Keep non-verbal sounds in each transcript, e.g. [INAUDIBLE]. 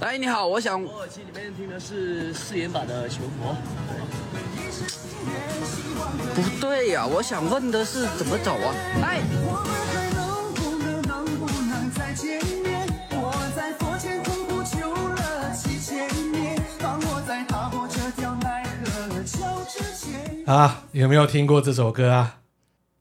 哎，你好，我想。我耳机里面听的是誓言版的《求佛》。不对呀、啊，我想问的是怎么走啊？哎。啊，有没有听过这首歌啊？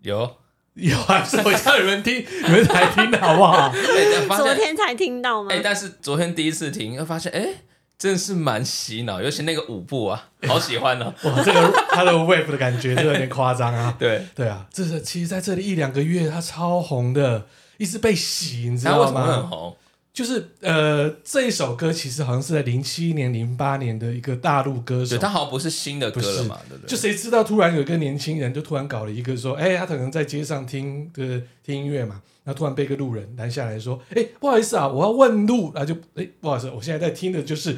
有。有啊，是我叫你们听，你们才听的好不好？[LAUGHS] 昨天才听到吗？哎、欸，但是昨天第一次听，又发现哎、欸，真的是蛮洗脑，尤其那个舞步啊，[LAUGHS] 好喜欢哦。哇，这个他的 wave 的感觉就有点夸张啊。[LAUGHS] 对对啊，这是其实在这里一两个月，他超红的，一直被洗，你知道吗？为什么很红？就是呃，这一首歌其实好像是在零七年、零八年的一个大陆歌手，他好像不是新的歌了嘛，对不对？就谁知道突然有一个年轻人就突然搞了一个说，哎，他可能在街上听的、呃、听音乐嘛，然后突然被一个路人拦下来说，哎，不好意思啊，我要问路，然后就哎，不好意思，我现在在听的就是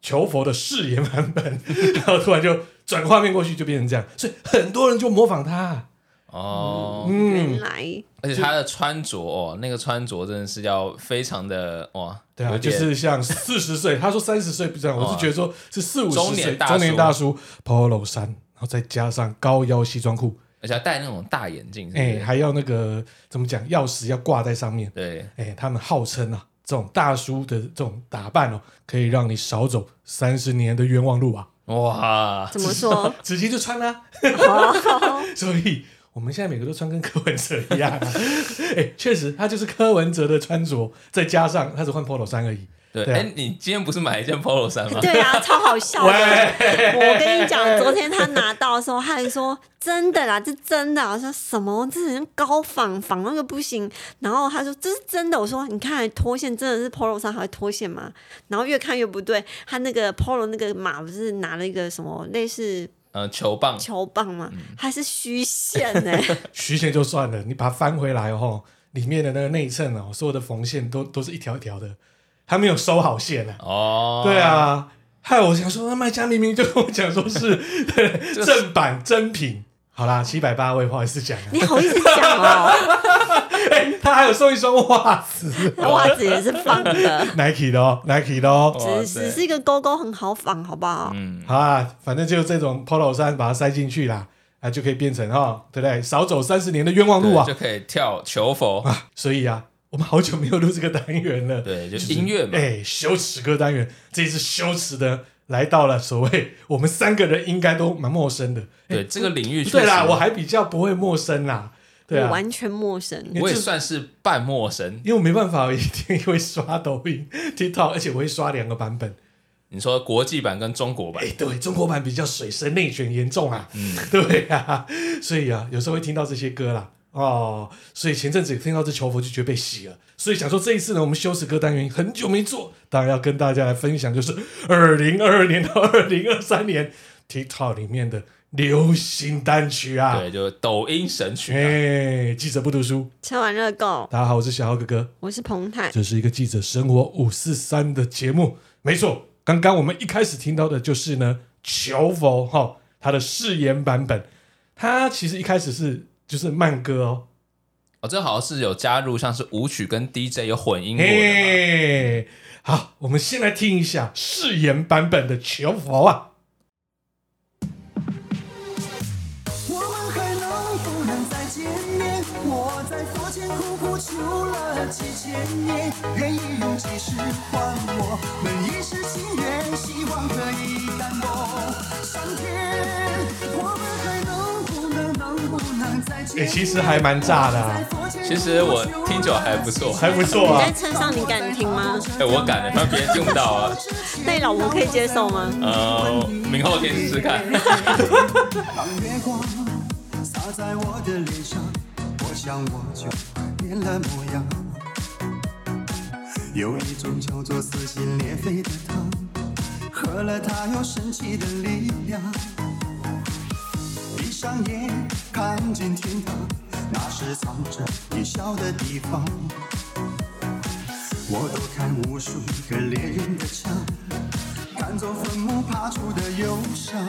求佛的誓言版本，[LAUGHS] 然后突然就转画面过去就变成这样，所以很多人就模仿他。哦，嗯，原来，而且他的穿着哦，那个穿着真的是要非常的哇，对啊，就是像四十岁，他说三十岁不这样，我是觉得说是四五十岁中年大叔，中年大叔，Polo 衫，然后再加上高腰西装裤，而且还戴那种大眼镜，哎、欸，还要那个怎么讲，钥匙要挂在上面，对，哎、欸，他们号称啊，这种大叔的这种打扮哦，可以让你少走三十年的冤枉路啊，哇，怎么说？[LAUGHS] 直接就穿了，[LAUGHS] 所以。我们现在每个都穿跟柯文哲一样、啊，[LAUGHS] 哎、欸，确实他就是柯文哲的穿着，再加上他只换 Polo 衫而已。对，哎、啊欸，你今天不是买一件 Polo 衫吗？对啊，超好笑的。我跟你讲，昨天他拿到的时候，他还说真的啦，这真的。我说什么？这人高仿仿那个不行。然后他说这是真的。我说你看脱线真的是 Polo 衫还会脱线吗？然后越看越不对，他那个 Polo 那个码不是拿了一个什么类似。呃，球棒，球棒嘛，还是虚线呢？[LAUGHS] 虚线就算了，你把它翻回来哦，里面的那个内衬哦，所有的缝线都都是一条一条的，还没有收好线呢、啊。哦，对啊，害我想说，那卖家明明就跟我讲说是 [LAUGHS] [LAUGHS] 正版真品。好啦，七百八，我也不好意思讲。你好意思讲哦？欸、他还有送一双袜子，袜子也是仿的，Nike 的哦，Nike 的哦，只是只是一个勾勾很好仿，好不好？嗯，好啊，反正就这种 Polo 衫，把它塞进去啦，啊，就可以变成哈、哦，对不对？少走三十年的冤枉路啊，就可以跳求佛。啊。所以啊，我们好久没有录这个单元了，对，就是音乐嘛，哎、欸，羞耻歌单元，这一次羞耻的。来到了所谓我们三个人应该都蛮陌生的，对、欸、这个领域，对啦，我还比较不会陌生啦，对啊，完全陌生，我也算是半陌生，因为我没办法，我一定会刷抖音、[LAUGHS] TikTok，而且我会刷两个版本。你说国际版跟中国版？哎、欸，对，中国版比较水深内卷严重啊，嗯，[LAUGHS] 对啊，所以啊，有时候会听到这些歌啦。哦，所以前阵子听到这求佛就觉得被洗了，所以想说这一次呢，我们羞耻歌单元很久没做，当然要跟大家来分享，就是二零二二年到二零二三年 TikTok 里面的流行单曲啊，对，就是抖音神曲、啊。哎，记者不读书，吃完热狗。大家好，我是小浩哥哥，我是彭太，这是一个记者生活五四三的节目，没错，刚刚我们一开始听到的就是呢求佛哈、哦，他的誓言版本，他其实一开始是。就是慢歌哦，哦，这好像是有加入像是舞曲跟 DJ 有混音过的。Hey, 好，我们先来听一下誓言版本的《求佛》啊。几千年，愿意用几世换我们一世心愿，希望可以感动上天。我们还能不能能不能再见面？哎、欸，其实还蛮炸的啊！其实我听久还不错，还不错啊！你在车上你敢听吗？哎、欸，我敢的，反正别人听不到啊。那你老婆可以接受吗？呃，明后天试试看。当月光洒在我的脸上，我想我就变了模样。有一种叫做撕心裂肺的汤，喝了它有神奇的力量。闭上眼，看见天堂，那是藏着你笑的地方。我都看无数个猎人的枪，赶走坟墓爬出的忧伤。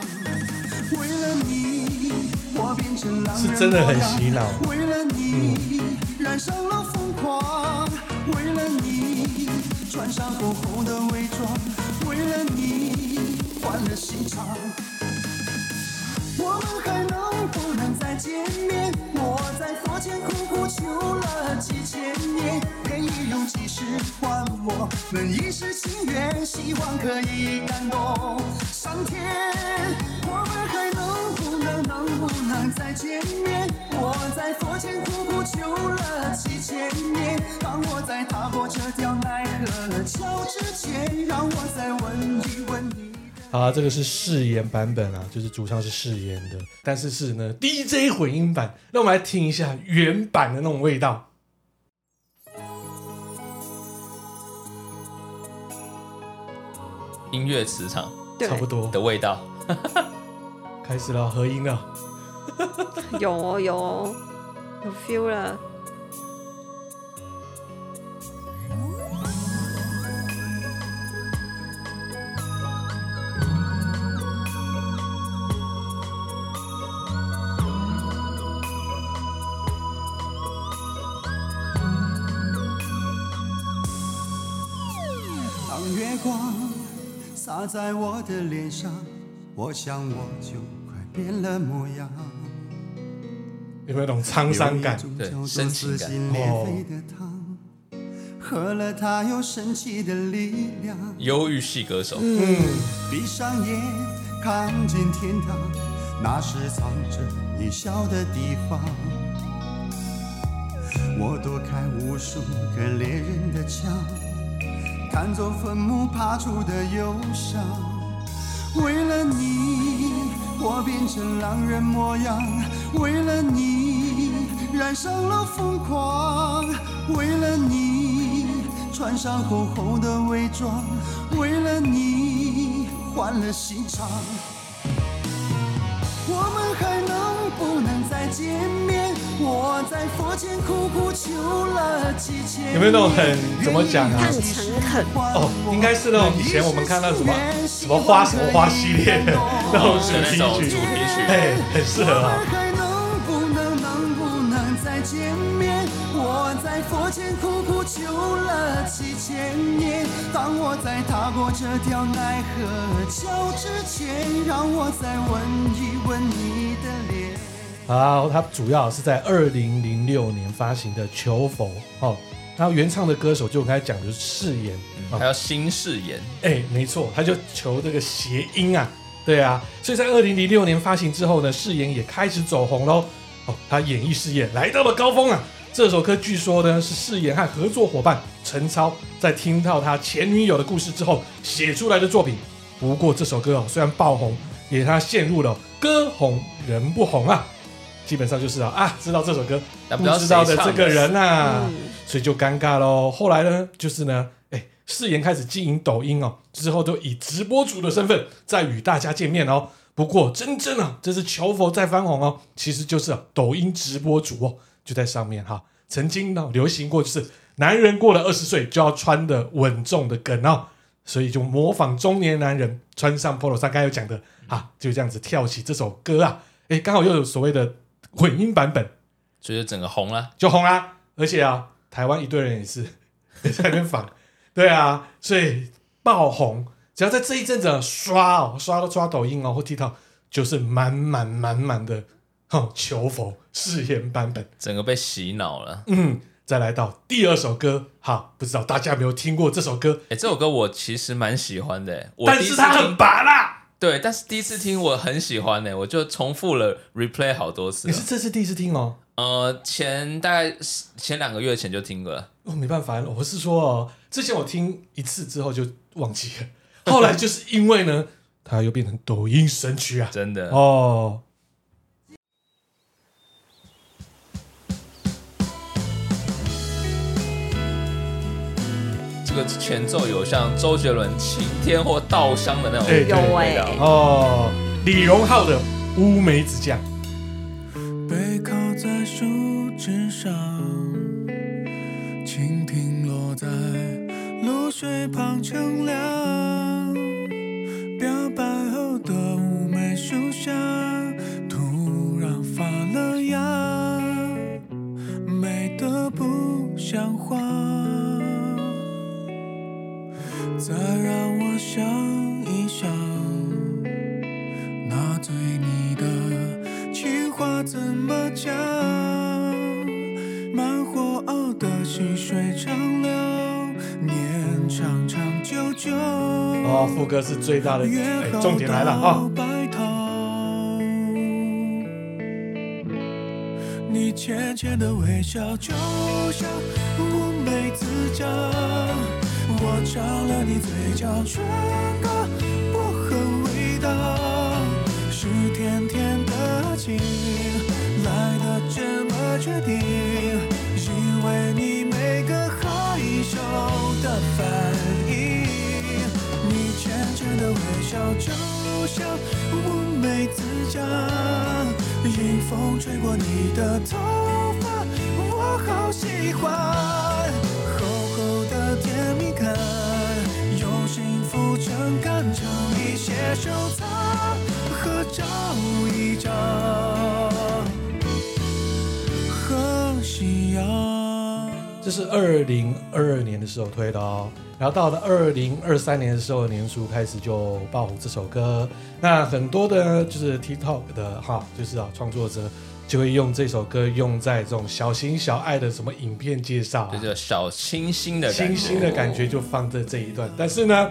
为了你，我变成狼人模样。是真的很洗脑。为了你，嗯、燃烧了疯狂。为了你穿上厚厚的伪装，为了你换了心肠。我们还能不能再见面？我在佛前苦苦求了几千年，愿意用几世换我们一世情缘，希望可以感动上天。我们还能再见面？我在佛前苦苦求了几千年，当我在踏过这条奈何桥之前，让我再问一问你。啊，这个是誓言版本啊，就是主唱是誓言的，但是是呢 DJ 混音版。那我们来听一下原版的那种味道。音乐磁场差不多的味道，开始了，合音了，有哦有哦，有 feel 了。当月光洒在我的脸上，我想我就快变了模样。有没有种沧桑感？对，深情感。哦，喝了它有神奇的力量。忧郁系歌手。嗯。闭上眼，看见天堂，那是藏着你笑的地方。我躲开无数个猎人的枪。看作坟墓爬出的忧伤，为了你，我变成狼人模样；为了你，染上了疯狂；为了你，穿上厚厚的伪装；为了你，换了心肠。我们还能不能再见面？我在佛前苦苦求了几千年。有没有那种很怎么讲啊？很诚恳哦，应该是那种以前我们看到什么什么花什么花系列的那种主题曲，主题曲，哎，很适合啊。见面，我在佛前苦苦求了几千年。当我在踏过这条奈何桥之前，让我再吻一吻你的脸。好，它主要是在二零零六年发行的《求佛》哦，然后原唱的歌手就我刚才讲的是誓言，还有新誓言，哎，没错，他就求这个谐音啊，对啊，所以在二零零六年发行之后呢，誓言也开始走红喽。哦，他演艺事业来到了高峰啊！这首歌据说呢是誓言和合作伙伴陈超在听到他前女友的故事之后写出来的作品。不过这首歌哦虽然爆红，也让他陷入了歌红人不红啊。基本上就是啊啊，知道这首歌不知道的这个人啊，所以就尴尬喽。后来呢，就是呢，哎，誓言开始经营抖音哦，之后都以直播主的身份在与大家见面哦。不过，真正啊，这是求佛在翻红哦，其实就是、啊、抖音直播主哦，就在上面哈、啊。曾经呢，流行过就是男人过了二十岁就要穿的稳重的梗哦，所以就模仿中年男人穿上 Polo 衫，刚才有讲的啊，就这样子跳起这首歌啊，哎，刚好又有所谓的混音版本，所以就整个红了，就红了。而且啊，台湾一堆人也是也 [LAUGHS] 在那边仿，对啊，所以爆红。只要在这一阵子刷哦，刷都刷抖音哦或 TikTok，就是满满满满的哦，求佛誓言版本，整个被洗脑了。嗯，再来到第二首歌，好，不知道大家有没有听过这首歌？哎，这首歌我其实蛮喜欢的，但是它很拔辣。对，但是第一次听我很喜欢呢，我就重复了 replay 好多次。你是这次第一次听哦？呃，前大概前两个月前就听过了。哦，没办法，我是说哦，之前我听一次之后就忘记了。后来就是因为呢，它又变成抖音神曲啊！[LAUGHS] 真的哦。这个前奏有像周杰伦晴天或稻香的那种味道，欸欸、哦，李荣浩的乌梅子酱。背靠在树枝上，蜻蜓落在露水旁乘凉。表哦，副歌是最大的，哎，重点来了啊！哦白头，你浅浅的微笑就像乌梅子酱，我尝了你嘴角唇膏薄荷味道，是甜甜的情来的这么确定，因为你每个害羞的反应，的微笑就像乌梅子酱，迎风吹过你的头发，我好喜欢，厚厚的甜蜜感，用幸福撑杆，唱一些收藏，合照一张，这是二零二二年的时候推的哦，然后到了二零二三年的时候，年初开始就爆红这首歌。那很多的就是 TikTok 的哈，就是啊创作者就会用这首歌用在这种小情小爱的什么影片介绍、啊，就叫小清新的清新的感觉就放在这一段。但是呢，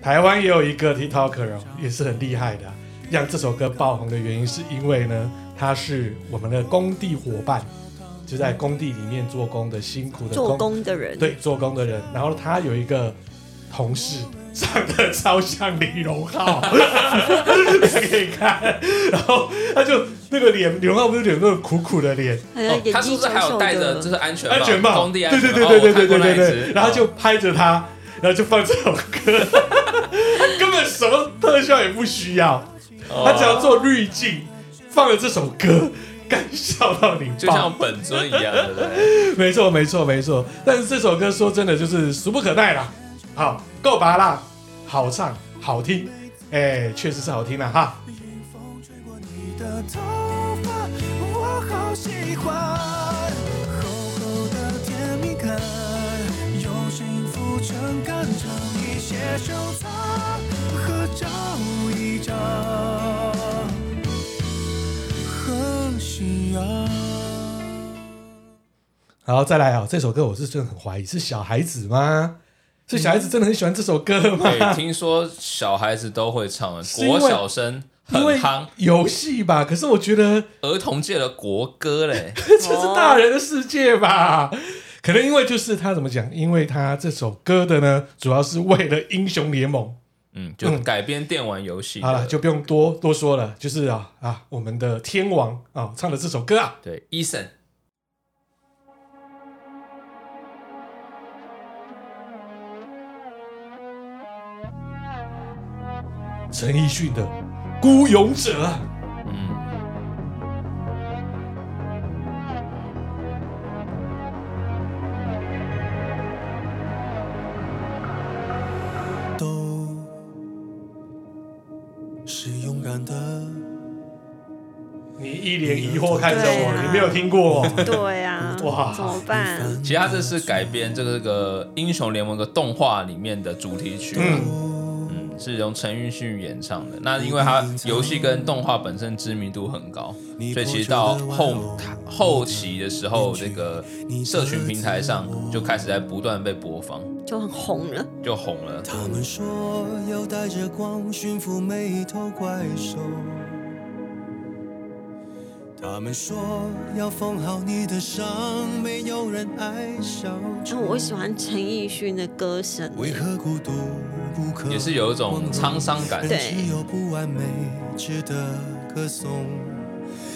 台湾也有一个 TikToker，也是很厉害的，让这首歌爆红的原因是因为呢，他是我们的工地伙伴。就在工地里面做工的辛苦的工做工的人，对做工的人。然后他有一个同事长得超像李荣浩，[LAUGHS] 可以看。然后他就那个脸，李荣浩不是有那种苦苦的脸，哦，他是不是还有戴着就是安全帽？安全帽，工地安全帽。对对对对对对对对。哦、然后就拍着他，然后就放这首歌，[LAUGHS] 他根本什么特效也不需要，他只要做滤镜，放了这首歌。敢笑到你，就像本尊一样，对不对？没错，没错，没错。但是这首歌说真的就是俗不可耐啦，好够拔辣，好唱，好听，哎，确实是好听了哈。然后再来啊，这首歌我是真的很怀疑是小孩子吗？是小孩子真的很喜欢这首歌吗？对，听说小孩子都会唱，国小生很夯，游戏吧。可是我觉得儿童界的国歌嘞，[LAUGHS] 这是大人的世界吧？可能因为就是他怎么讲？因为他这首歌的呢，主要是为了英雄联盟，嗯，就改编电玩游戏。好了，就不用多多说了，就是啊啊，我们的天王啊唱的这首歌啊，对，Eason。陈奕迅的《孤勇者》，惑看着我，啊、你没有听过？对啊，哇，怎么办？其实他这是改编这个这个英雄联盟的动画里面的主题曲。嗯是由陈奕迅演唱的。那因为他游戏跟动画本身知名度很高，所以其实到后后期的时候，这个社群平台上就开始在不断被播放，就很红了，就红了。他们说要带着光驯服每一头怪兽。他们说要缝好你的伤，没有人爱笑。但，我喜欢陈奕迅的歌声，为何孤独不可，也是有一种沧桑感。对。只有不完美值得歌颂。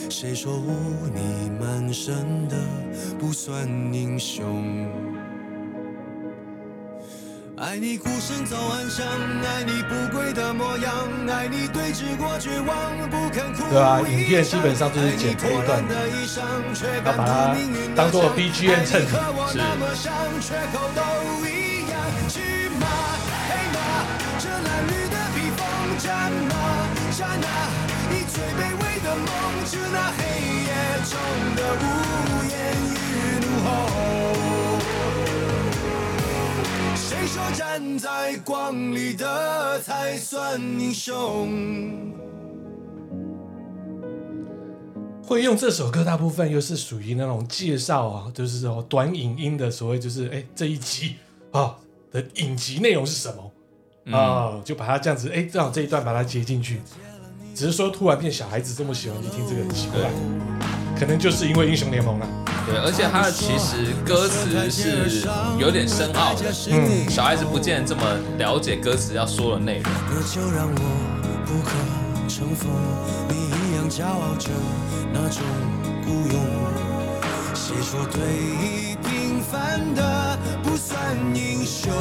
谁说污泥满身的不算英雄？爱你孤身走暗巷，爱你不跪的模样，爱你对峙过绝望，不肯哭。对啊，影片基本上就是剪这一段，要把它当做 BGM 衬底。是。谁说站在光里的才算英雄？会用这首歌，大部分又是属于那种介绍啊，就是说短影音的所谓，就是哎这一集啊的影集内容是什么啊、嗯，就把它这样子哎正好这一段把它接进去。只是说突然变小孩子这么喜欢去听这个很奇怪，可能就是因为英雄联盟啊。对，而且它的其实歌词是有点深奥的，嗯，小孩子不见得这么了解歌词要说的内容。骄傲着那种孤勇，谁说对平凡的不算英雄？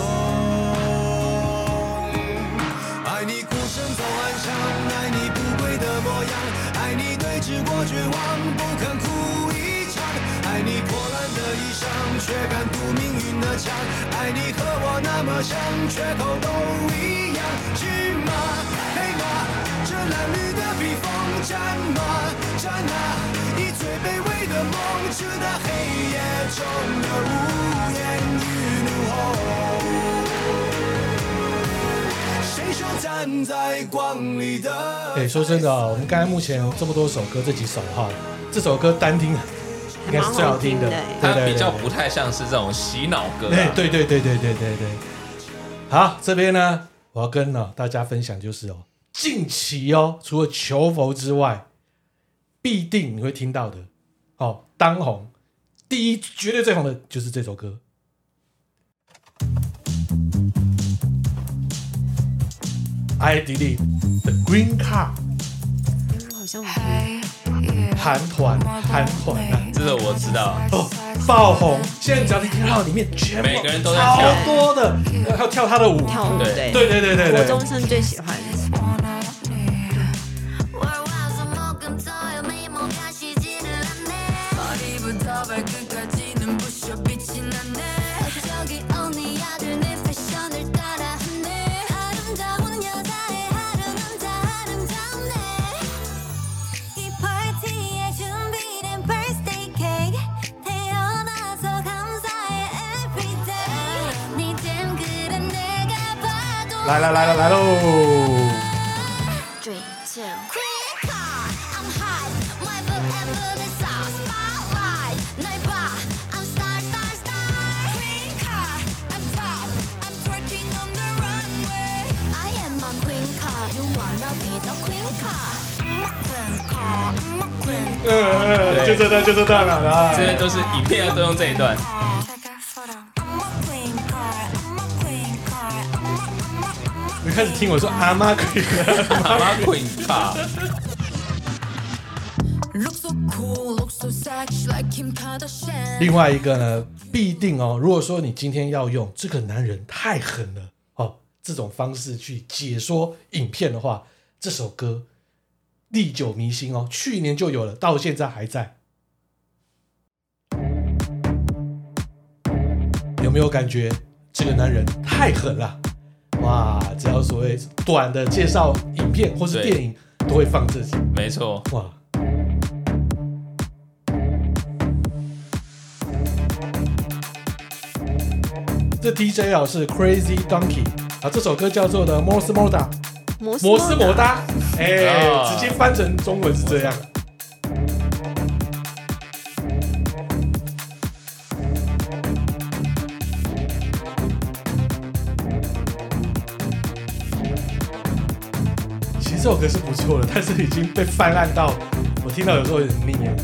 却敢堵命运的枪，爱你和我那么像，缺口都一样，是吗？黑马。这蓝绿的披风，战吗？战啊！以最卑微的梦，直到黑夜中的无言与怒吼。谁说站在光里的？哎，说真的啊，我们刚才目前有这么多首歌，这几首哈，这首歌单听应该是最好听的，它比较不太像是这种洗脑歌。哎，对对对对对对对。好，这边呢，我要跟呢大家分享就是哦。近期哦，除了求佛之外，必定你会听到的哦，当红第一绝对最红的就是这首歌。I Delete The Green Card，好像韩团韩团啊，这个我知道。哦，爆红！现在只要你听到里面，全部每个人都在跳，好多的，还有跳他的舞，跳舞对。对对对对对，国中生最喜欢。来来来了来喽！嗯嗯，就这段就这段了啊！这些都是影片要都用这一段。开始听我说阿妈 queen，阿妈 queen 卡。另外一个呢，必定哦。如果说你今天要用这个男人太狠了哦，这种方式去解说影片的话，这首歌历久弥新哦，去年就有了，到现在还在。有没有感觉这个男人太狠了？哇！只要所谓短的介绍影片或是电影，都会放这些。没错。哇！这 DJ 啊是 Crazy Donkey 啊，这首歌叫做的摩斯摩达，摩斯摩达，哎、欸，直接翻成中文是这样。这首歌是不错的，但是已经被泛滥到我听到有时候有点腻了。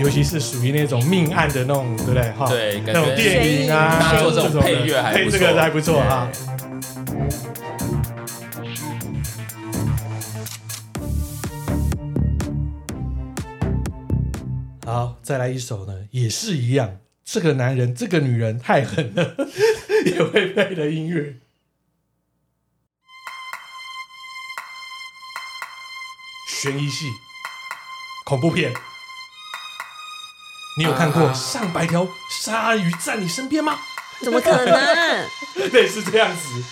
尤其是属于那种命案的那种，对不对？哈，对，那种电影啊，做这种配乐还不错，配这个还不错哈。好，再来一首呢，也是一样。这个男人，这个女人太狠了，[LAUGHS] 也会配的音乐。悬疑戏、恐怖片。你有看过上百条鲨鱼在你身边吗？怎么可能？[LAUGHS] 类似这样子。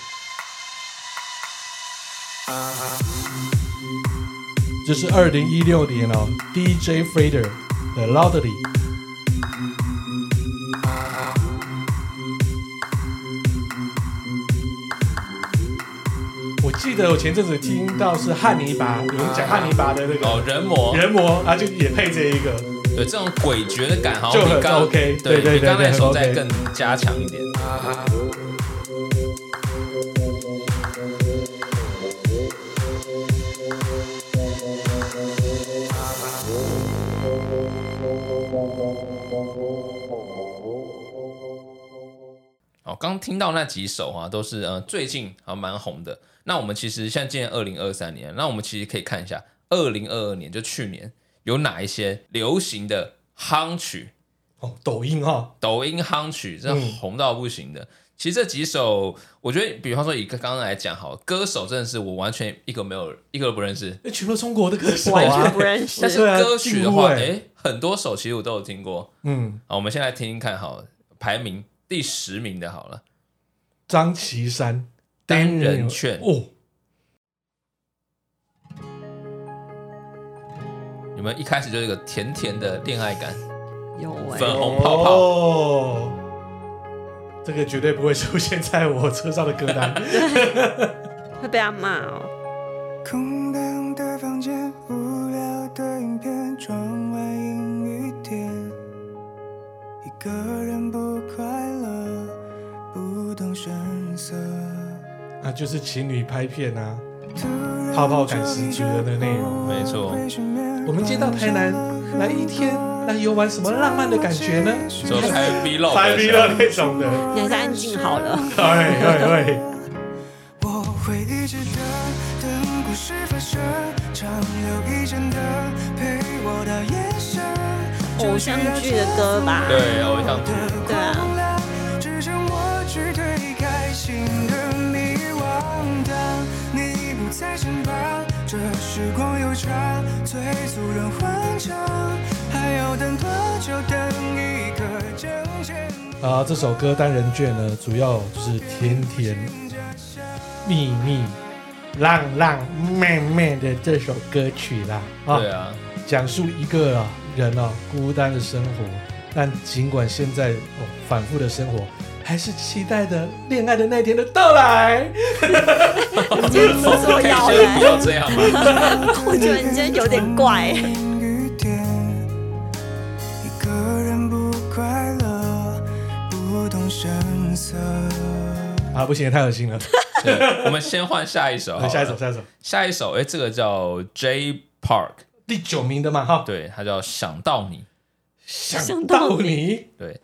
这是二零一六年哦，DJ Fader 的 Loudly。我记得我前阵子听到是汉尼拔，有人讲汉尼拔的那个哦，人魔，人魔，啊就也配这一个，对，这种诡谲的感好像比刚 OK，对比刚才对说再更加强一点。哦，刚听到那几首啊，都是呃最近还蛮红的。那我们其实像今年二零二三年，那我们其实可以看一下二零二二年，就去年有哪一些流行的夯曲，哦，抖音哈、哦，抖音夯曲，真的红到不行的。嗯、其实这几首，我觉得，比方说以刚刚来讲，好，歌手真的是我完全一个没有，一个都不认识，那全部中国的歌手、啊，完全不认识。但是歌曲的话，哎、啊欸，很多首其实我都有听过。嗯，好，我们先来听听看，好，排名第十名的，好了，张琪山单人券哦。有没有一开始就是一个甜甜的恋爱感？有粉红泡泡、哦，这个绝对不会出现在我车上的歌单，[LAUGHS] 会被他骂哦。空荡的房间，无聊的影片，窗外阴雨天，一个人不快乐，不动声色。那就是情侣拍片啊，泡泡感十足的内容，没错。我们接到台南来一天，来游玩什么浪漫的感觉呢？就拍 vlog，拍 vlog 那种的。你还是安静好了。对对对。我会一直等，等故事发生，长留一盏灯陪我到夜深。偶像剧的歌吧？对，偶像剧。对啊。时光悠长，催促人欢唱，还要等多久？等一个真正。啊，这首歌单人卷呢，主要就是甜甜蜜蜜、浪浪漫漫的这首歌曲啦。啊，对啊，讲述一个啊人啊孤单的生活，但尽管现在哦反复的生活，还是期待的恋爱的那天的到来。你今天不是说要这样吗？[LAUGHS] 我觉得你今天有点怪。啊，不行，太恶心了。我们先换下一首，下一首，下一首，下一首。哎，这个叫 J Park，第九名的嘛，哈，对，他叫想到你，想到你，对。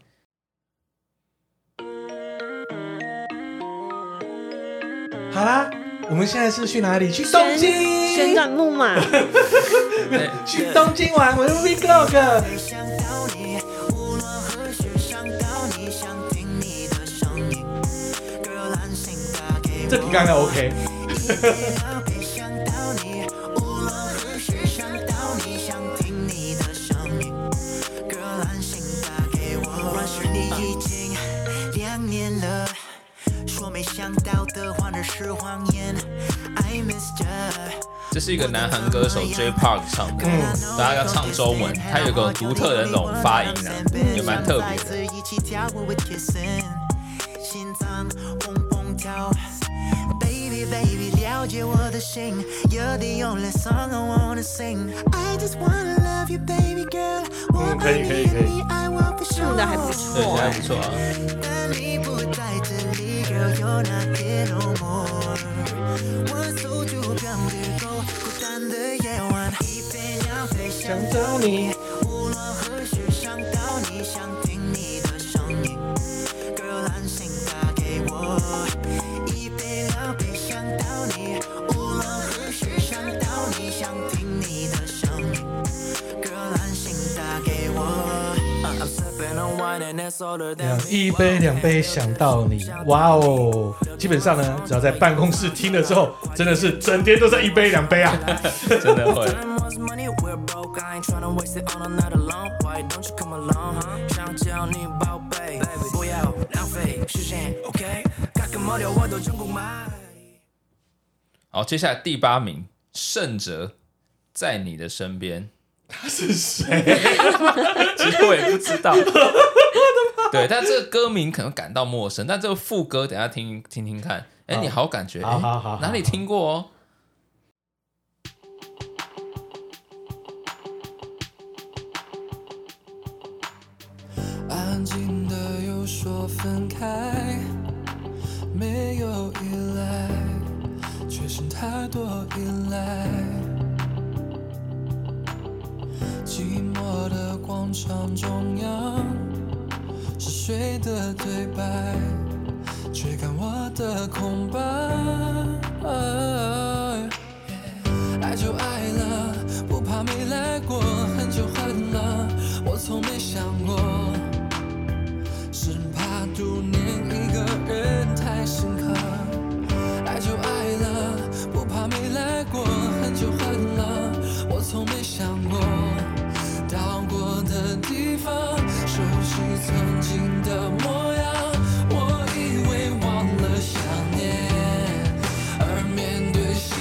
好啦，我们现在是去哪里？去东京，旋转木马。[LAUGHS] 去东京玩，我的 Vlog。这题刚刚 OK。[LAUGHS] 这是一个南韩歌手 J Park 唱的，嗯，大家要唱中文，他有个独特的那种发音啊，也蛮特别的。嗯，可以可以可以，唱的还不错，对，还不错啊。girl you're not here no more 원소주 병들고 꽃단들의 완이 배냥 백션 도니 一杯两杯想到你，哇哦！基本上呢，只要在办公室听了之后，真的是整天都在一杯两杯啊，[LAUGHS] 真的会。好，接下来第八名，盛哲在你的身边，他是谁？[LAUGHS] 其实我也不知道。对，但这个歌名可能感到陌生，但这个副歌等下听听听看，哎，你好感觉，好好好，哪里听过哦？安静的又说分开，没有依赖，却是太多依赖。寂寞的广场中央，谁的对白，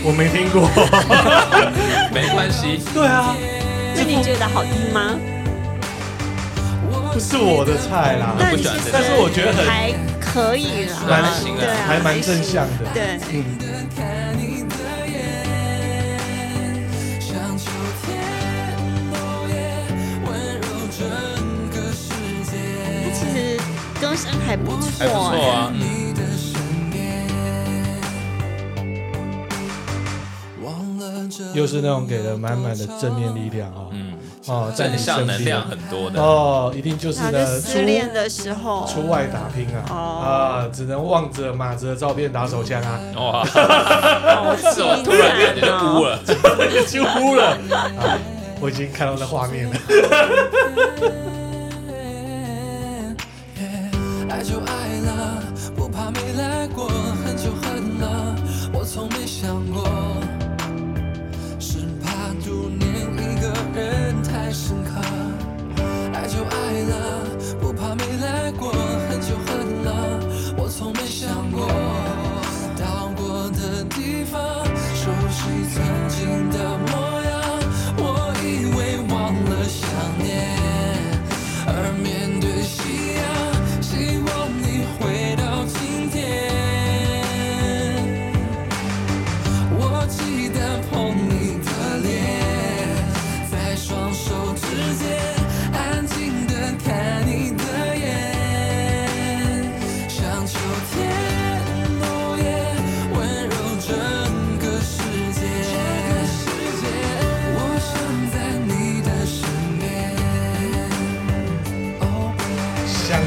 我没听过，[LAUGHS] 没关系，对啊，那你觉得好听吗？不是我的菜啦，但不喜欢这个但是我觉得很还可以啦，蛮行的。还蛮正向的，对，嗯，看你的眼，像秋天落叶，温柔整个世界。其实歌声还不错，还不错啊。嗯又是那种给了满满的正面力量哦，嗯，哦，在你正向身边能量很多的。哦，一定就是然后就呢，失恋的时候，出外打拼啊，哦。啊，只能望着马子的照片打手枪啊，哇，[LAUGHS] 我突然感觉就哭了。就哭了啊，我已经看到那画面了。[LAUGHS] 爱就爱了，不怕没来过，恨就恨了，我从没想过，人太深刻。爱就爱了，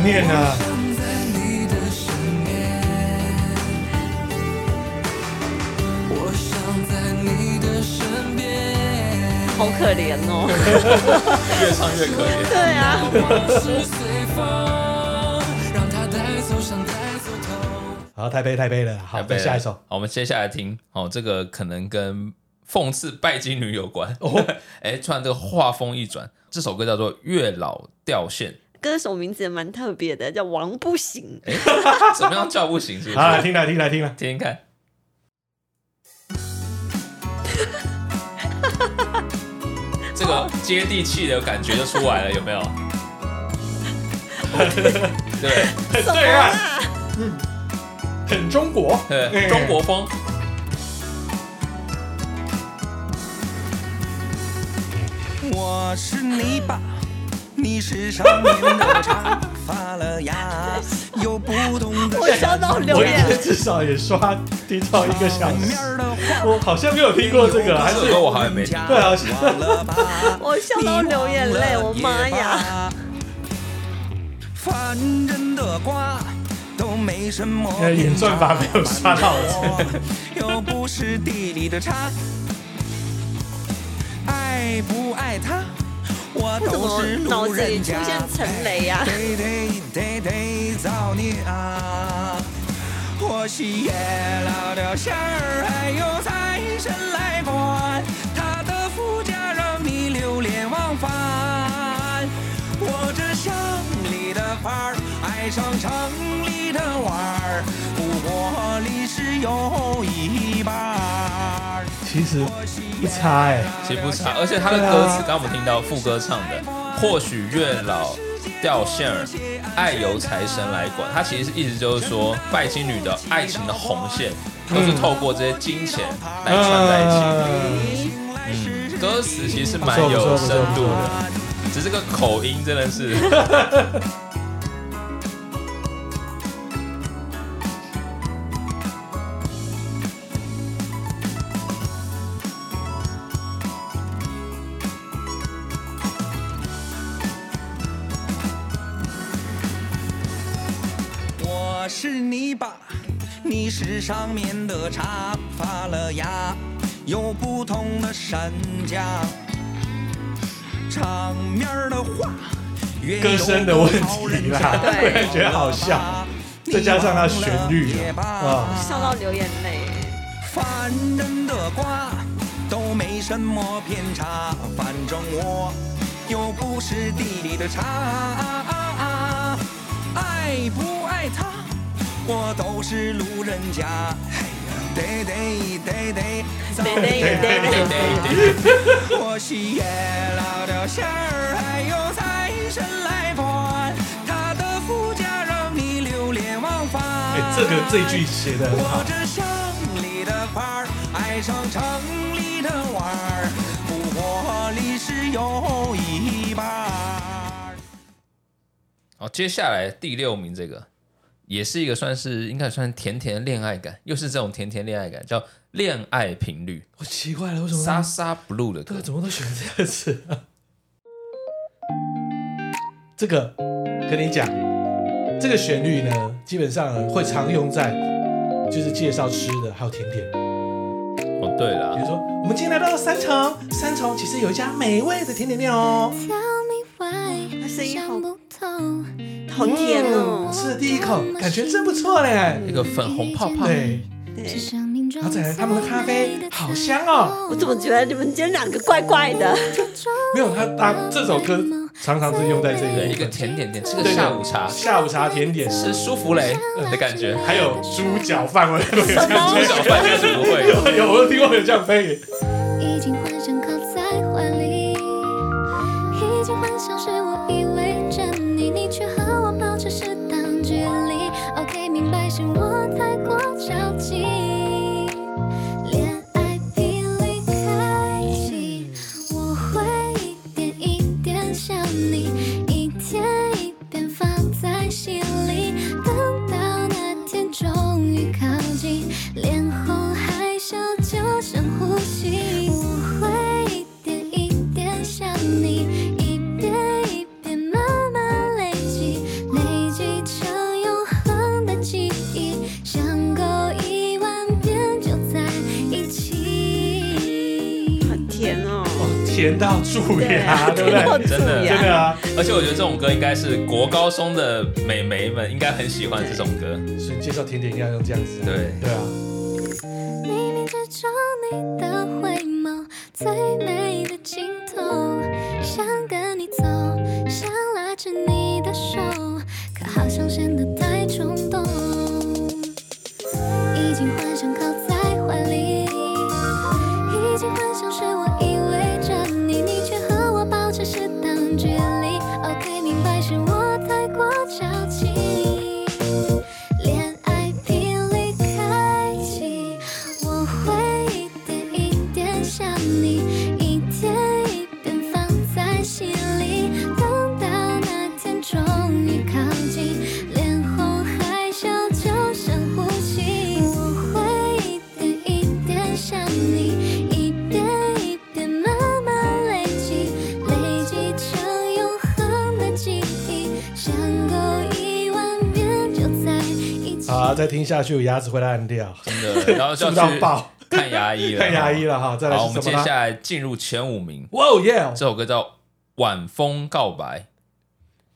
念啊，想在你的身边，我想在你的身边。好可怜哦。越唱越可怜。对啊，往事随风，让它带走伤，带走痛。好，太悲太悲了，好，再下一首。好，我们接下来听哦，这个可能跟讽刺拜金女有关哦。[LAUGHS] 哎，突然这个画风一转，这首歌叫做《月老掉线》。歌手名字也蛮特别的，叫王不行。哎，[LAUGHS] 怎么样叫不行？是不是？好，来听来听来听来，听听看。[LAUGHS] 这个接地气的感觉就出来了，有没有？[LAUGHS] 对，对啊，嗯，很中国，对，中国风。我是你爸，你是上面的茶，发了芽，有不同的我笑到流我眼泪。至少也刷听到一个小时，面的花，我好像没有听过这个，还是这首歌我好像没听。对，好像忘了吧？[LAUGHS] 我笑到流眼泪，我妈呀！凡人的瓜都没什么呃演算法没有刷到 [LAUGHS] 又不是地里的茶，爱不爱他，我都是路人甲。现陈雷啊？得得得得造孽啊！我喜爷老的仙儿，还有财神来管，他的福家让你流连忘返。我这乡里的范儿，爱上城里的玩儿，不过历史有一半儿。其实不差哎、其实不差，而且他的歌词，刚刚我们听到副歌唱的，或许月老掉线儿，爱由财神来管。他其实意思就是说，拜金女的爱情的红线，都是透过这些金钱来串在一起。嗯，歌词其实是蛮有深度的，只是这个口音真的是。[LAUGHS] 上面的茶，发了芽，有不同的身价。场面的话，越歌声的问题啦，对会让人 [LAUGHS] 觉得好笑，再加上它旋律啊，啊，笑到流眼泪。凡人的瓜都没什么偏差，反正我又不是地里的茶，爱不爱他，我都是路人甲。得得得得，得得得得得我喜爷老掉线儿，还有财神来管，他的福家让你流连忘返。哎、这个这句写的很好我，这乡里的范儿，爱上城里的娃儿，不过历史有一半儿。好，接下来第六名这个也是一个算是应该算甜甜的恋爱感，又是这种甜甜恋爱感，叫恋爱频率。我奇怪了，为什么莎莎 blue 的歌对，怎么都选这个词啊？这个跟你讲，这个旋律呢，基本上呢会常用在就是介绍吃的，还有甜点。哦，对了比如，说，我们今天来到三重，三重其实有一家美味的甜点店哦。它声音好好甜哦。吃了第一口，感觉真不错嘞。一个粉红泡泡，对，对，然后再来他们的咖啡，好香哦。我怎么觉得你们今天两个怪怪的？没有，他他这首歌常常是用在这个，一个甜点店，吃个下午茶，下午茶甜点，是舒芙蕾的感觉。还有猪脚饭，我有这样猪脚饭应该是不会有。有 [LAUGHS] 有，我都听过有这样配。而且我觉得这种歌应该是国高中的美眉们应该很喜欢这种歌。所以介绍甜点应该用这样子啊。对对啊，再听下去，我牙齿会烂掉，真的，[LAUGHS] 然后就要爆，看牙医了，看牙医了哈。再来好，我们接？下来进入前五名，哇哦耶！这首歌叫《晚风告白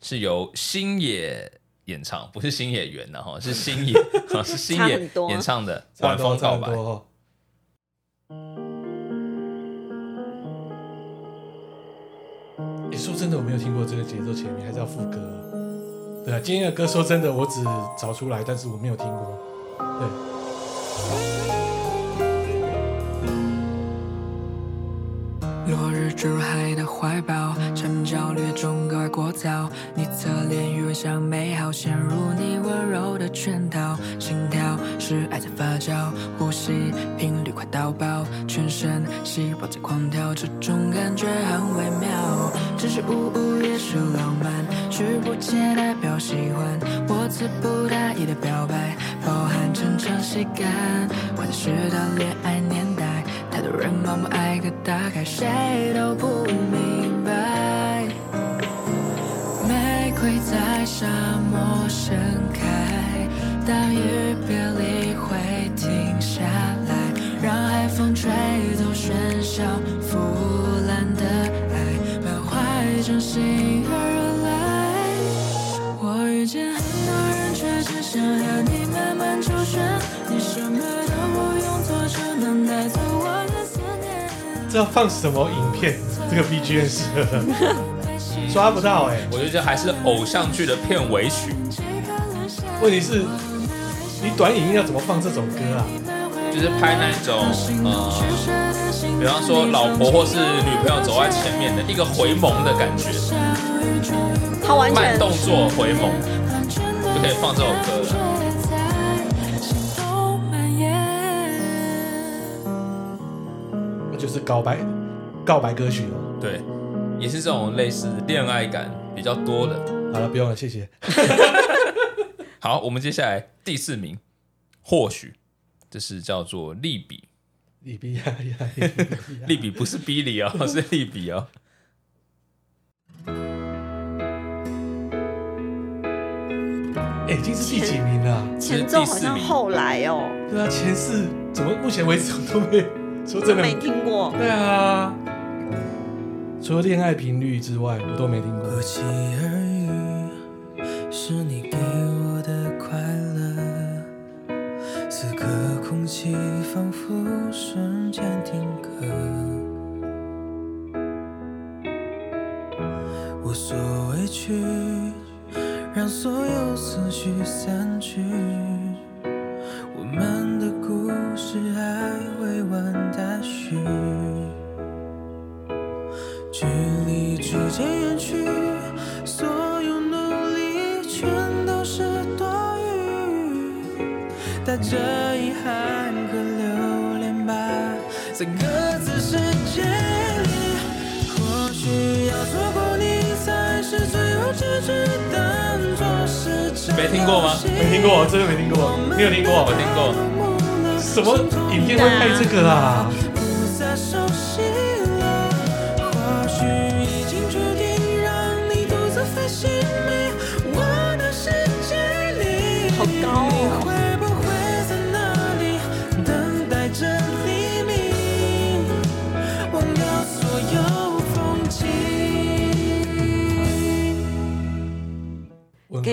是由星野演唱，不是星野源的 [LAUGHS] 哈，是星野啊，是星野演唱的《晚风告白》。你说真的，我没有听过这个节奏前面还是要副歌。对，今天的歌说真的，我只找出来，但是我没有听过。对。落日坠入海的怀抱，柴米焦虑中格外过早。你侧脸余温像美好，陷入你温柔的圈套。心跳是爱在发酵，呼吸频率快到爆，全身细胞在狂跳，这种感觉很微妙。只是呜呜也是浪漫，拒不接代表喜欢。我词不达意的表白，包含真诚细感，或者是的恋爱年代。太多人盲目爱个大概，谁都不明白。玫瑰在沙漠盛开，大雨别离会停下来，让海风吹走喧嚣这要放什么影片？这个 BGM 是 [LAUGHS] 刷不到哎、欸！我觉得这还是偶像剧的片尾曲。问题是，你短影音要怎么放这首歌啊？就是拍那种呃，比方说老婆或是女朋友走在前面的一个回眸的感觉，他完全慢动作回眸就可以放这首歌了。就是告白，告白歌曲哦。对，也是这种类似恋爱感比较多的。好了，不用了，谢谢。[LAUGHS] 好，我们接下来第四名，或许这是叫做利比。利比呀呀，[LAUGHS] 利比不是比利哦，[LAUGHS] 是利比哦。哎，已经是第几名了？前奏好像后来哦。对啊，前四怎么目前为止都没有。说真的没听过，对啊，除了恋爱频率之外，我都没听过。不期而遇，是你给我的快乐，此刻空气仿佛瞬间停格，无所畏惧，让所有思绪散去。我们带着遗憾和留恋吧，在各自世界里，或许要错过你才是最后结局，当作是没听过吗？没听过，真的没听过。你有听过？我听过。什么影片会拍这个啊？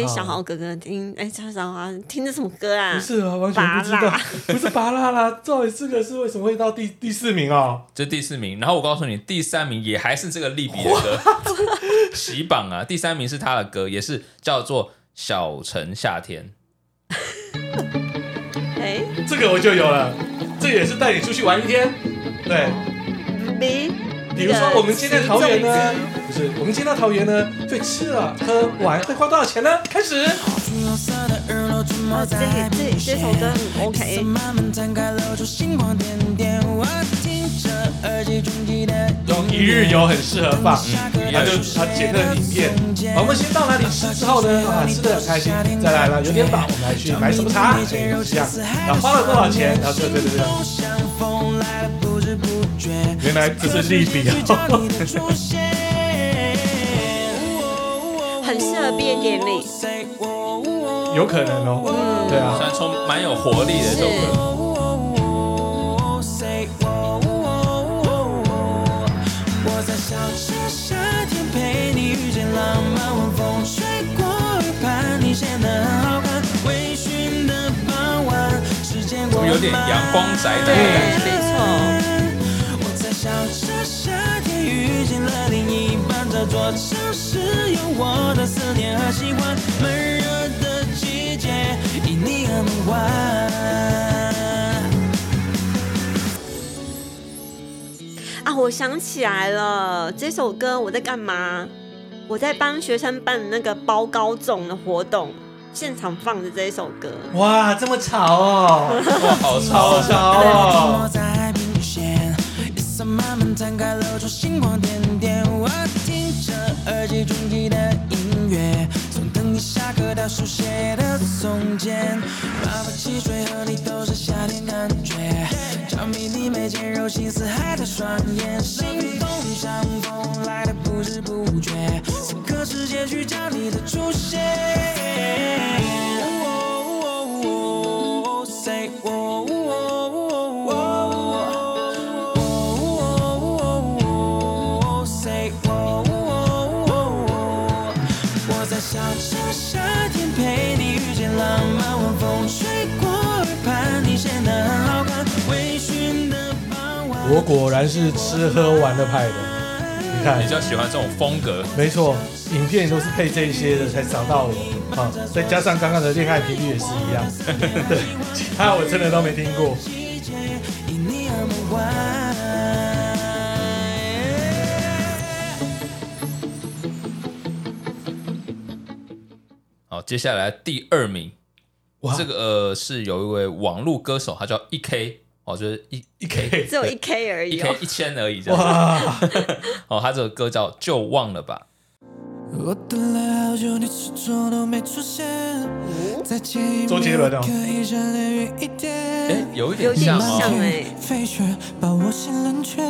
给小豪哥哥听，哎，小豪听的什么歌啊？不是啊，完全不知道，[LAUGHS] 不是巴拉啦。到底这个是为什么会到第第四名啊？这第四名，然后我告诉你，第三名也还是这个利比的歌，洗榜啊！第三名是他的歌，也是叫做《小城夏天》。[LAUGHS] 哎，这个我就有了，这也是带你出去玩一天，对。B 比如说，我们今天桃园呢，不是我们今天到桃园呢，会吃了喝玩会花多少钱呢？开始。哦，这这这首歌很 OK。用一日游很适合放，他就他剪的影片。我们先到哪里吃之后呢？啊，吃的很开心。再来了，有点饱，我们来去买什么茶？这样，然后花了多少钱？然后对对对对。原来只是利比亚，[LAUGHS] 很适合毕业典礼，有可能哦，对啊，算充蛮有活力的。是。怎么有点阳光宅的感觉？我在想着夏天遇见了另一半，这座城市有我的思念和喜欢，闷热的季节因你而梦幻。啊，我想起来了，这首歌我在干嘛？我在帮学生办那个包高粽的活动，现场放着这一首歌。哇，这么吵哦！哇，好吵吵吵哦！慢慢摊开，露出星光点点。我听着耳机中记的音乐，从等你下课到书写的从前，爸爸汽水和你都是夏天感觉，着迷你眉间柔情似海的双眼，心动像风来的不知不觉，此刻世界聚焦你的出现。Say 我我果然是吃喝玩乐派的。你看，比较喜欢这种风格。没错，影片都是配这些的才找到我啊，再加上刚刚的恋爱频率也是一样，[LAUGHS] 对，其他我真的都没听过。好，接下来第二名，哇这个呃是有一位网络歌手，他叫一 K 哦，就是一一 K [LAUGHS] 只有一 K 而一已、K 哦。一千而已这样。哇，[LAUGHS] 哦，他这首歌叫就忘了吧。我等了好久，你始终都没出现。再见一面周杰伦哦可以站得远一点。哎，有一有点点像哦。像哎、飞雪把我心冷却。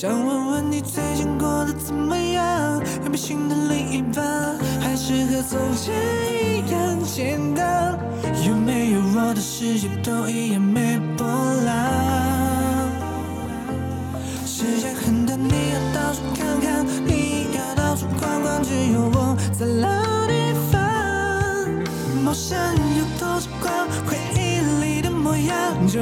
想问问你最近过得怎么样？有没有新的另一半？还是和从前一样简单？有没有我的世界都一样没波澜？时间很短，你要到处看看，你要到处逛逛，只有我在老地方。梦想有多着光？回忆里的模样，就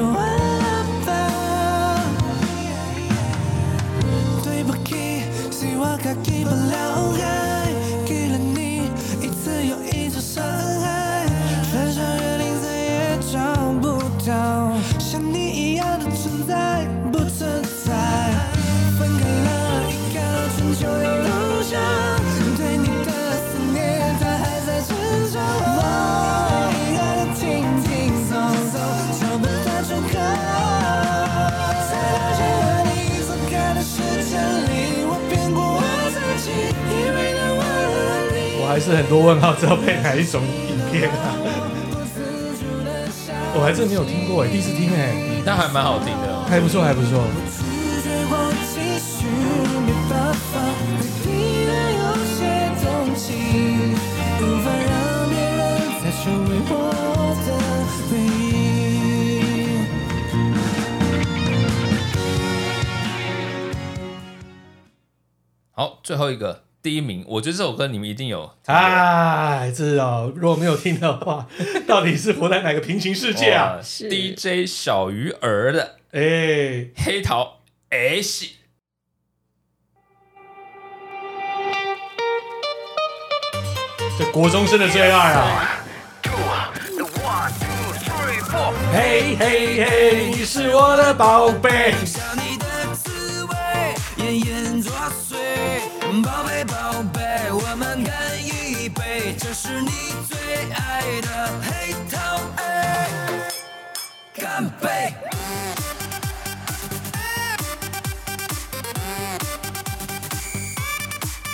是我自是很多问号，知道配哪一种影片啊？[LAUGHS] 我还真没有听过哎，第一次听哎，但还蛮好听的哦。还不错，还不错。好，最后一个第一名，我觉得这首歌你们一定有哎，这哦，如果没有听的话，[LAUGHS] 到底是活在哪个平行世界啊？DJ 小鱼儿的哎，黑桃 S。这国中生的最爱啊！嘿嘿嘿，你是我的宝贝。想你的滋味，奄奄作祟。宝贝宝贝，我们干一杯，这是你最爱的黑桃 A，干杯。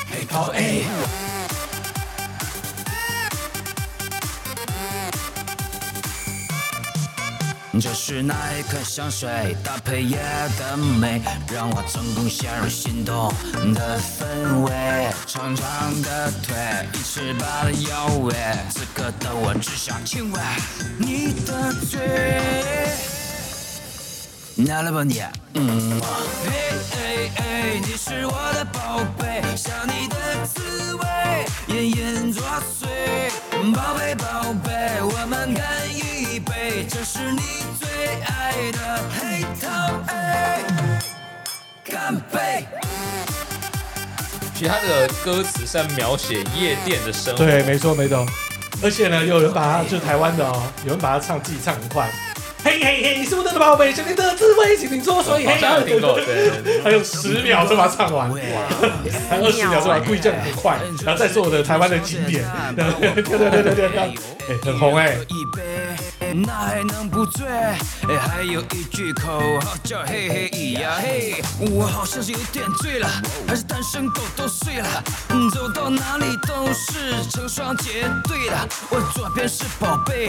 黑桃 A。这是那一颗香水搭配夜的美，让我成功陷入心动的氛围。长长的腿，一尺八的腰围，此刻的我只想亲吻你的嘴。拿来吧你，嗯，嘿嘿嘿，你是我的宝贝，想你的滋味，隐隐作祟。宝贝宝贝，我们干一杯，这是你最爱的黑桃 A，干杯！其实他的歌词是在描写夜店的生活。对，没错没错。而且呢，有人把它，就是台湾的哦，有人把它唱自己唱很快。嘿嘿嘿，你是我的宝贝，想你的滋味，请你说，所以嘿，好像有听过，还有十秒就把它唱完，哇，还有二十秒就把它故意这样很快，然后再说我的台湾的经典，对对对对对对，哎，很红哎。那还能不醉？还有一句口号叫嘿嘿咿呀嘿，我好像是有点醉了，还是单身狗都睡了，走到哪里都是成双结对的。我左边是宝贝，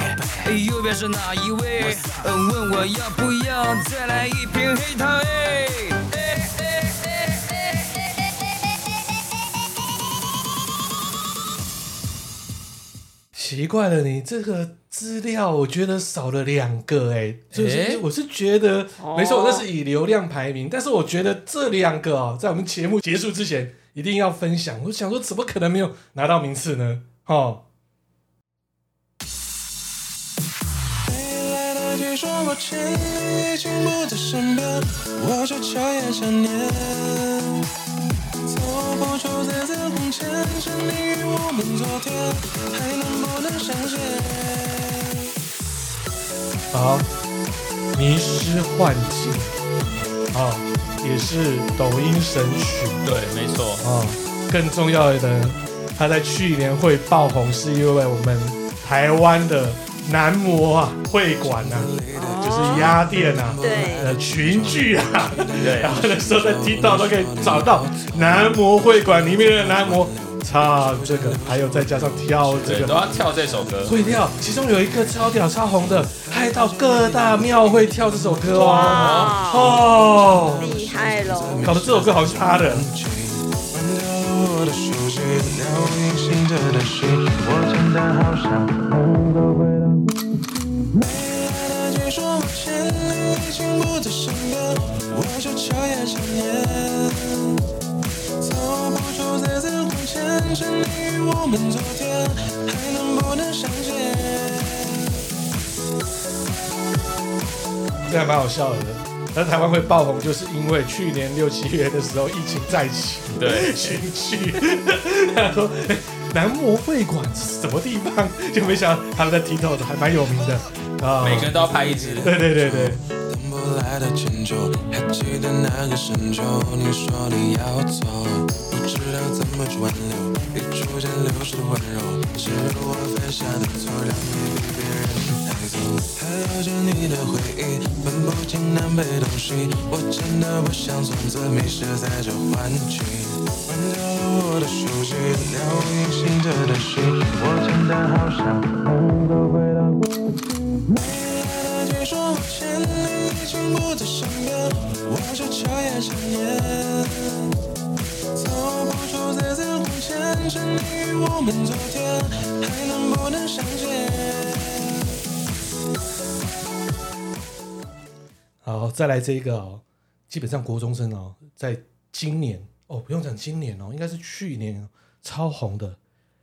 右边是哪一位？问我要不要再来一瓶黑糖？奇怪了，你这个资料我觉得少了两个哎，就是我是觉得没错，那是以流量排名，但是我觉得这两个哦，在我们节目结束之前一定要分享。我想说，怎么可能没有拿到名次呢？哦。不出在这红尘，是你与我们昨天，还能不能相见？好，迷失幻境，啊，也是抖音神曲，对，没错，啊，更重要的，他在去年会爆红，是因为我们台湾的男模啊，会馆啊。就是鸭店啊，对，呃，群聚啊，对，[LAUGHS] 然后那时候在 TikTok 都可以找到男模会馆里面的男模唱这个，还有再加上跳这个，都要跳这首歌，会跳。其中有一个超屌超红的，还到各大庙会跳这首歌哦，哦，厉害喽！搞得这首歌好像是他的。这还蛮好笑的，那台湾会爆红，就是因为去年六七月的时候疫情再起，对，群聚，他说男模会馆是什么地方，就没想到他们在 TikTok 还蛮有名的啊，每个人都要拍一支，对对对对。还你逐渐流失的温柔是我犯下的错让你被别人。带走还留着你的回忆分不清南北东西我真的不想从此迷失在这幻境关掉了我的手机了无音信的短信我真的好想。们昨天，还能不能相见？好，再来这个哦，基本上国中生哦，在今年哦，不用讲今年哦，应该是去年超红的，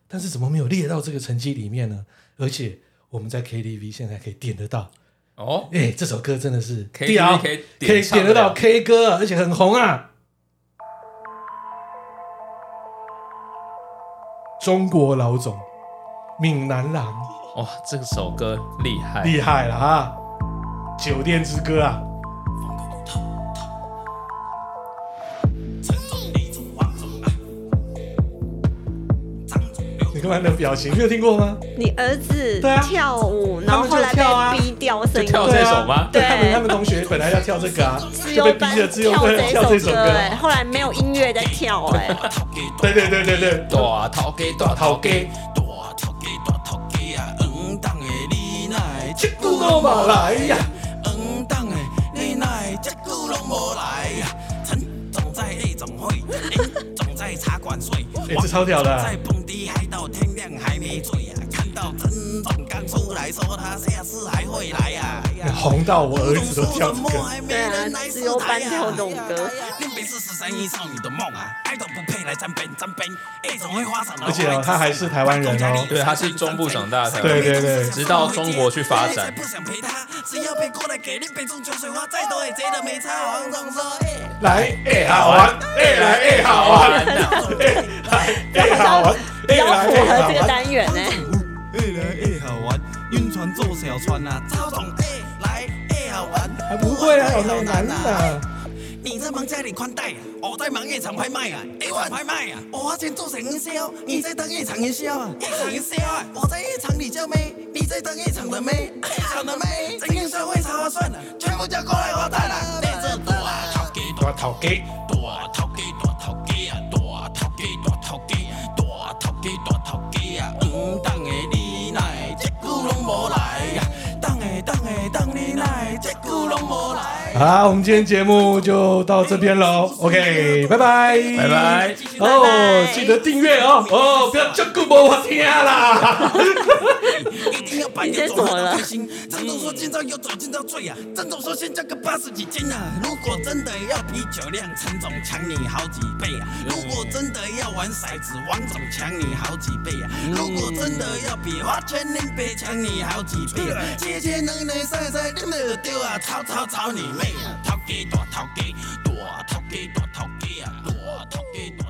但是怎么没有列到这个成绩里面呢？而且我们在 KTV 现在可以点得到哦，哎，这首歌真的是 KTV，可以点得到 K 歌，而且很红啊！中国老总，闽南郎，哇，这首歌厉害，厉害了啊！酒店之歌啊！干嘛的表情？没有听过吗？你儿子跳舞，然后后来被逼掉声音，跳这首吗？对，他们他们同学本来要跳这个啊，[LAUGHS] 就被逼着只有跳这首歌，哎，后来没有音乐在跳，哎，[LAUGHS] 对对对对对，大头家大头家大头家大头家啊，嗯，当的你来，这久拢无来呀，嗯，当的你来，这久拢无来呀，陈总在夜总会，总在茶馆睡，哎，这超屌的。在蹦迪嗨还没醉呀，看到陈总刚出来来说他下次还会来呀。红到我儿子都跳这个。对啊，只有班跳这种歌。是十三亿少女的梦啊，爱都不配来沾边沾边，爱总会花上。而且哦，他还是台湾人哦，对，他是中部长大的台湾人，对对对，直到中国去发展。来，哎，好玩，哎，来，哎，好玩，哎，来，哎，好玩，比较符合这个单元呢。哎来，哎，好玩，晕船坐小船啊，超爽，哎，来，哎，好玩，还不会啊，有那难啊。你在忙家里宽带啊，我在忙夜场拍卖啊，夜场拍卖啊，我花钱做成营销，你在当夜场营销啊，夜场营销啊，我在夜场里叫妹，你在当夜场的妹，夜场的妹，整营销会超划算的，全部叫过来我带了，带着多啊，掏给多掏给多啊，这久好，我们今天节目就到这边喽。OK，拜拜，拜拜。哦，记得订阅哦。哦，不要叫顾博我听啦。一定要把你先走了。张总说今朝有酒今朝醉啊。张总说先加个八十几斤啊。如果真的要比酒量，陈总强你好几倍啊。如果真的要玩骰子，王总强你好几倍啊。如果真的要比花拳 lin 北强你好几倍啊。切切能能赛赛，你们丢啊，吵吵吵你妹！头家大头家，大头家大头家，大头家。